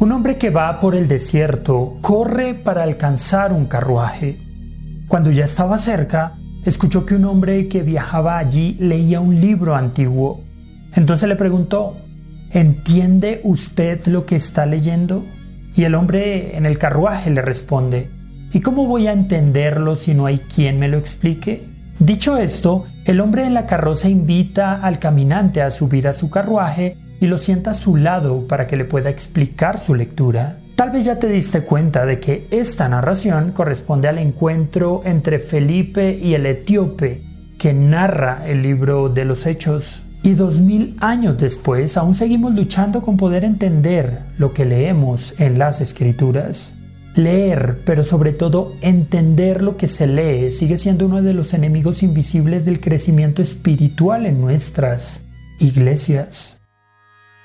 Un hombre que va por el desierto corre para alcanzar un carruaje. Cuando ya estaba cerca, escuchó que un hombre que viajaba allí leía un libro antiguo. Entonces le preguntó, ¿entiende usted lo que está leyendo? Y el hombre en el carruaje le responde, ¿y cómo voy a entenderlo si no hay quien me lo explique? Dicho esto, el hombre en la carroza invita al caminante a subir a su carruaje y lo sienta a su lado para que le pueda explicar su lectura. Tal vez ya te diste cuenta de que esta narración corresponde al encuentro entre Felipe y el etíope que narra el libro de los Hechos. Y dos mil años después aún seguimos luchando con poder entender lo que leemos en las escrituras. Leer, pero sobre todo entender lo que se lee, sigue siendo uno de los enemigos invisibles del crecimiento espiritual en nuestras iglesias.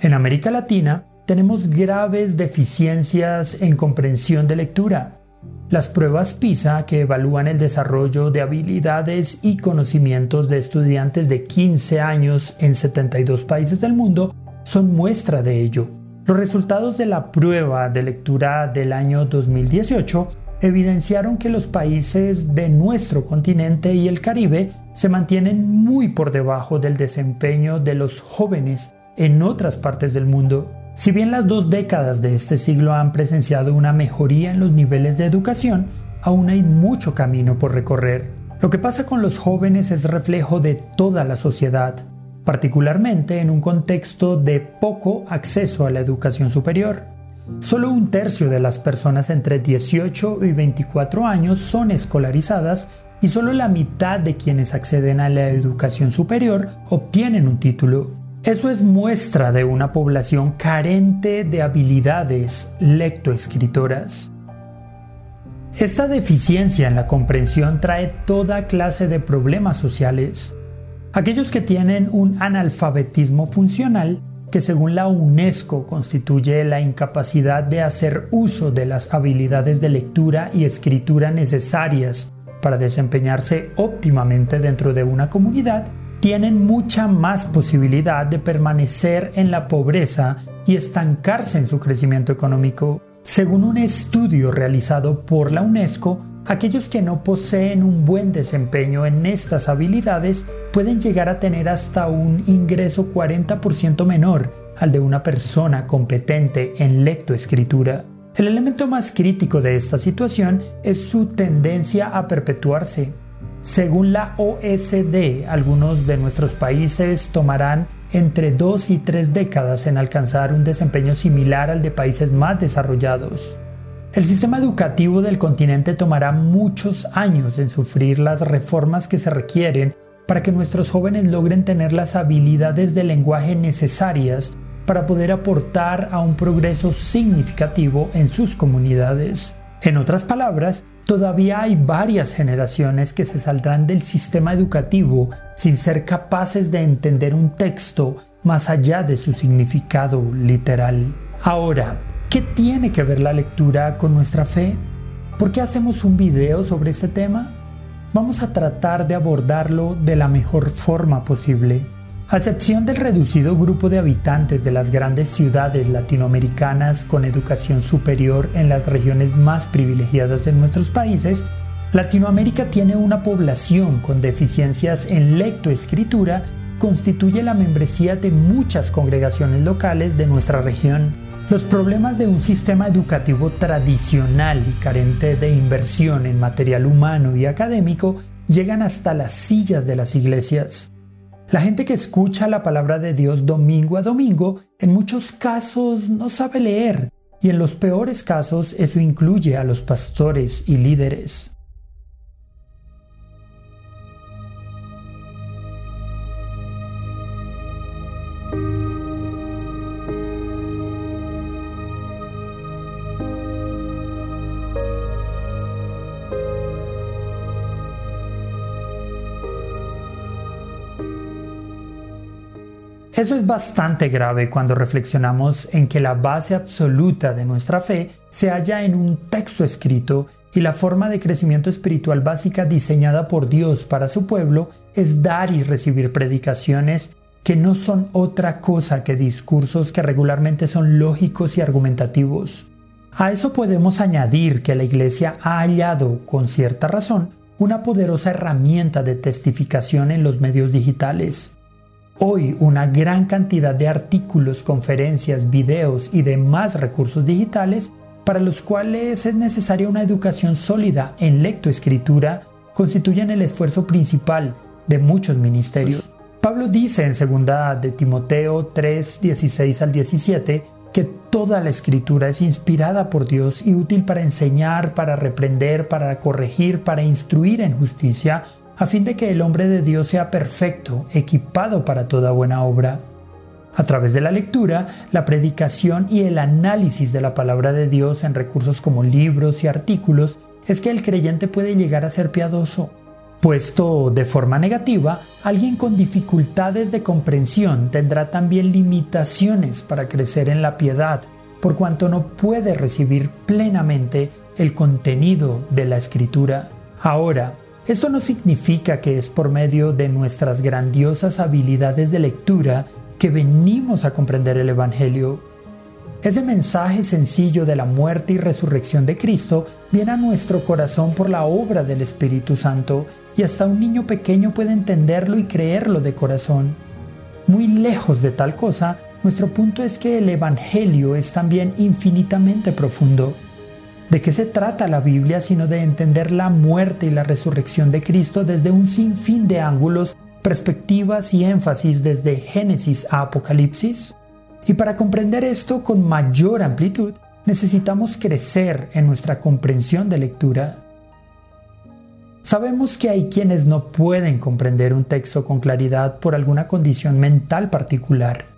En América Latina tenemos graves deficiencias en comprensión de lectura. Las pruebas PISA, que evalúan el desarrollo de habilidades y conocimientos de estudiantes de 15 años en 72 países del mundo, son muestra de ello. Los resultados de la prueba de lectura del año 2018 evidenciaron que los países de nuestro continente y el Caribe se mantienen muy por debajo del desempeño de los jóvenes en otras partes del mundo. Si bien las dos décadas de este siglo han presenciado una mejoría en los niveles de educación, aún hay mucho camino por recorrer. Lo que pasa con los jóvenes es reflejo de toda la sociedad, particularmente en un contexto de poco acceso a la educación superior. Solo un tercio de las personas entre 18 y 24 años son escolarizadas y solo la mitad de quienes acceden a la educación superior obtienen un título. Eso es muestra de una población carente de habilidades lectoescritoras. Esta deficiencia en la comprensión trae toda clase de problemas sociales. Aquellos que tienen un analfabetismo funcional, que según la UNESCO constituye la incapacidad de hacer uso de las habilidades de lectura y escritura necesarias para desempeñarse óptimamente dentro de una comunidad, tienen mucha más posibilidad de permanecer en la pobreza y estancarse en su crecimiento económico. Según un estudio realizado por la UNESCO, aquellos que no poseen un buen desempeño en estas habilidades pueden llegar a tener hasta un ingreso 40% menor al de una persona competente en lectoescritura. El elemento más crítico de esta situación es su tendencia a perpetuarse. Según la OSD, algunos de nuestros países tomarán entre dos y tres décadas en alcanzar un desempeño similar al de países más desarrollados. El sistema educativo del continente tomará muchos años en sufrir las reformas que se requieren para que nuestros jóvenes logren tener las habilidades de lenguaje necesarias para poder aportar a un progreso significativo en sus comunidades. En otras palabras, Todavía hay varias generaciones que se saldrán del sistema educativo sin ser capaces de entender un texto más allá de su significado literal. Ahora, ¿qué tiene que ver la lectura con nuestra fe? ¿Por qué hacemos un video sobre este tema? Vamos a tratar de abordarlo de la mejor forma posible. A excepción del reducido grupo de habitantes de las grandes ciudades latinoamericanas con educación superior en las regiones más privilegiadas de nuestros países, Latinoamérica tiene una población con deficiencias en lectoescritura constituye la membresía de muchas congregaciones locales de nuestra región. Los problemas de un sistema educativo tradicional y carente de inversión en material humano y académico llegan hasta las sillas de las iglesias. La gente que escucha la palabra de Dios domingo a domingo en muchos casos no sabe leer y en los peores casos eso incluye a los pastores y líderes. Eso es bastante grave cuando reflexionamos en que la base absoluta de nuestra fe se halla en un texto escrito y la forma de crecimiento espiritual básica diseñada por Dios para su pueblo es dar y recibir predicaciones que no son otra cosa que discursos que regularmente son lógicos y argumentativos. A eso podemos añadir que la Iglesia ha hallado, con cierta razón, una poderosa herramienta de testificación en los medios digitales. Hoy una gran cantidad de artículos, conferencias, videos y demás recursos digitales para los cuales es necesaria una educación sólida en lectoescritura constituyen el esfuerzo principal de muchos ministerios. Pablo dice en 2 de Timoteo 3, 16 al 17 que toda la escritura es inspirada por Dios y útil para enseñar, para reprender, para corregir, para instruir en justicia, a fin de que el hombre de Dios sea perfecto, equipado para toda buena obra. A través de la lectura, la predicación y el análisis de la palabra de Dios en recursos como libros y artículos, es que el creyente puede llegar a ser piadoso. Puesto de forma negativa, alguien con dificultades de comprensión tendrá también limitaciones para crecer en la piedad, por cuanto no puede recibir plenamente el contenido de la escritura. Ahora, esto no significa que es por medio de nuestras grandiosas habilidades de lectura que venimos a comprender el Evangelio. Ese mensaje sencillo de la muerte y resurrección de Cristo viene a nuestro corazón por la obra del Espíritu Santo y hasta un niño pequeño puede entenderlo y creerlo de corazón. Muy lejos de tal cosa, nuestro punto es que el Evangelio es también infinitamente profundo. ¿De qué se trata la Biblia sino de entender la muerte y la resurrección de Cristo desde un sinfín de ángulos, perspectivas y énfasis desde Génesis a Apocalipsis? Y para comprender esto con mayor amplitud, necesitamos crecer en nuestra comprensión de lectura. Sabemos que hay quienes no pueden comprender un texto con claridad por alguna condición mental particular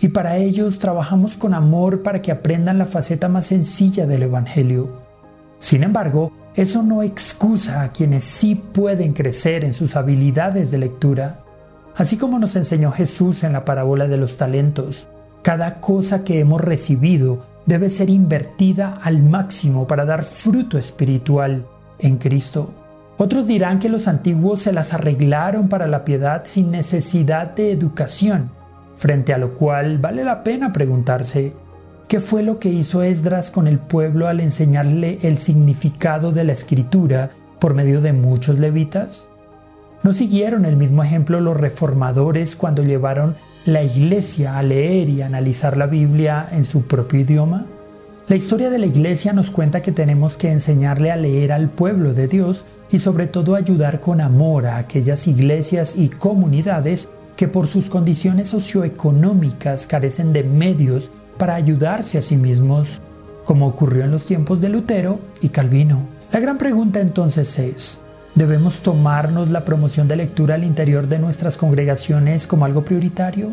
y para ellos trabajamos con amor para que aprendan la faceta más sencilla del Evangelio. Sin embargo, eso no excusa a quienes sí pueden crecer en sus habilidades de lectura. Así como nos enseñó Jesús en la parábola de los talentos, cada cosa que hemos recibido debe ser invertida al máximo para dar fruto espiritual en Cristo. Otros dirán que los antiguos se las arreglaron para la piedad sin necesidad de educación frente a lo cual vale la pena preguntarse, ¿qué fue lo que hizo Esdras con el pueblo al enseñarle el significado de la escritura por medio de muchos levitas? ¿No siguieron el mismo ejemplo los reformadores cuando llevaron la iglesia a leer y analizar la Biblia en su propio idioma? La historia de la iglesia nos cuenta que tenemos que enseñarle a leer al pueblo de Dios y sobre todo ayudar con amor a aquellas iglesias y comunidades que por sus condiciones socioeconómicas carecen de medios para ayudarse a sí mismos, como ocurrió en los tiempos de Lutero y Calvino. La gran pregunta entonces es, ¿debemos tomarnos la promoción de lectura al interior de nuestras congregaciones como algo prioritario?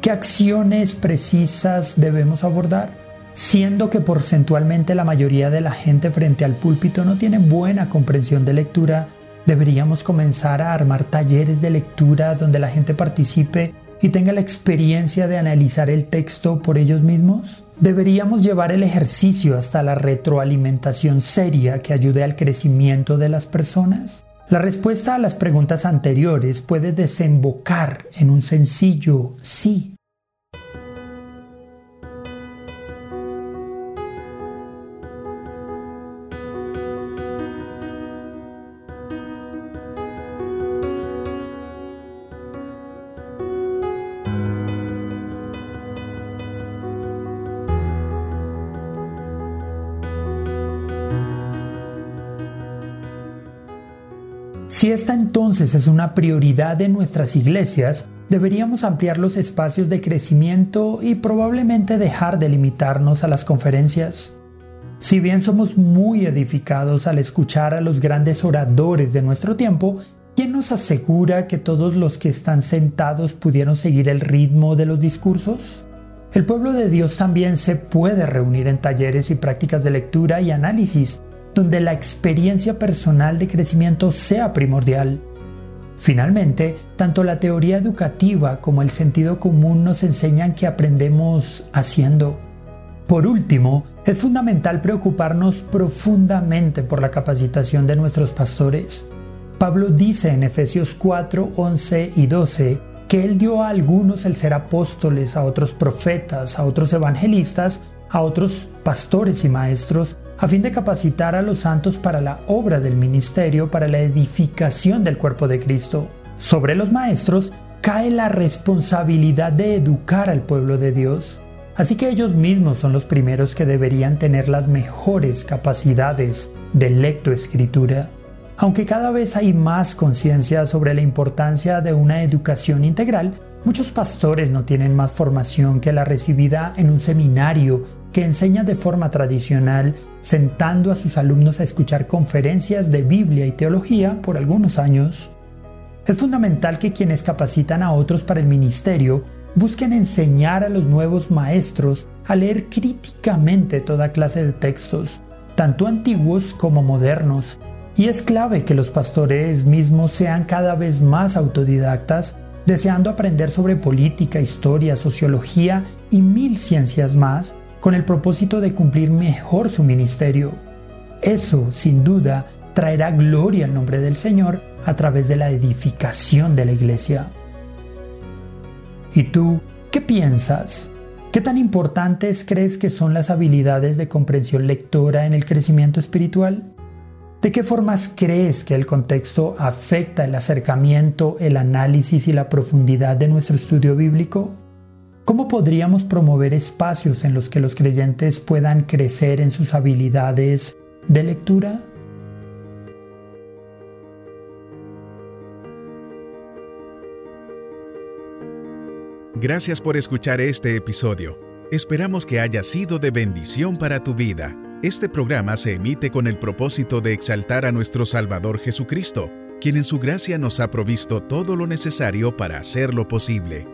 ¿Qué acciones precisas debemos abordar? Siendo que porcentualmente la mayoría de la gente frente al púlpito no tiene buena comprensión de lectura, Deberíamos comenzar a armar talleres de lectura donde la gente participe y tenga la experiencia de analizar el texto por ellos mismos. Deberíamos llevar el ejercicio hasta la retroalimentación seria que ayude al crecimiento de las personas. La respuesta a las preguntas anteriores puede desembocar en un sencillo sí. Si esta entonces es una prioridad en nuestras iglesias, deberíamos ampliar los espacios de crecimiento y probablemente dejar de limitarnos a las conferencias. Si bien somos muy edificados al escuchar a los grandes oradores de nuestro tiempo, ¿quién nos asegura que todos los que están sentados pudieron seguir el ritmo de los discursos? El pueblo de Dios también se puede reunir en talleres y prácticas de lectura y análisis donde la experiencia personal de crecimiento sea primordial. Finalmente, tanto la teoría educativa como el sentido común nos enseñan que aprendemos haciendo. Por último, es fundamental preocuparnos profundamente por la capacitación de nuestros pastores. Pablo dice en Efesios 4, 11 y 12 que él dio a algunos el ser apóstoles, a otros profetas, a otros evangelistas, a otros pastores y maestros, a fin de capacitar a los santos para la obra del ministerio, para la edificación del cuerpo de Cristo. Sobre los maestros cae la responsabilidad de educar al pueblo de Dios. Así que ellos mismos son los primeros que deberían tener las mejores capacidades de lectoescritura. Aunque cada vez hay más conciencia sobre la importancia de una educación integral, muchos pastores no tienen más formación que la recibida en un seminario que enseña de forma tradicional, sentando a sus alumnos a escuchar conferencias de Biblia y teología por algunos años. Es fundamental que quienes capacitan a otros para el ministerio busquen enseñar a los nuevos maestros a leer críticamente toda clase de textos, tanto antiguos como modernos, y es clave que los pastores mismos sean cada vez más autodidactas, deseando aprender sobre política, historia, sociología y mil ciencias más, con el propósito de cumplir mejor su ministerio. Eso, sin duda, traerá gloria al nombre del Señor a través de la edificación de la iglesia. ¿Y tú qué piensas? ¿Qué tan importantes crees que son las habilidades de comprensión lectora en el crecimiento espiritual? ¿De qué formas crees que el contexto afecta el acercamiento, el análisis y la profundidad de nuestro estudio bíblico? ¿Cómo podríamos promover espacios en los que los creyentes puedan crecer en sus habilidades de lectura? Gracias por escuchar este episodio. Esperamos que haya sido de bendición para tu vida. Este programa se emite con el propósito de exaltar a nuestro Salvador Jesucristo, quien en su gracia nos ha provisto todo lo necesario para hacerlo posible.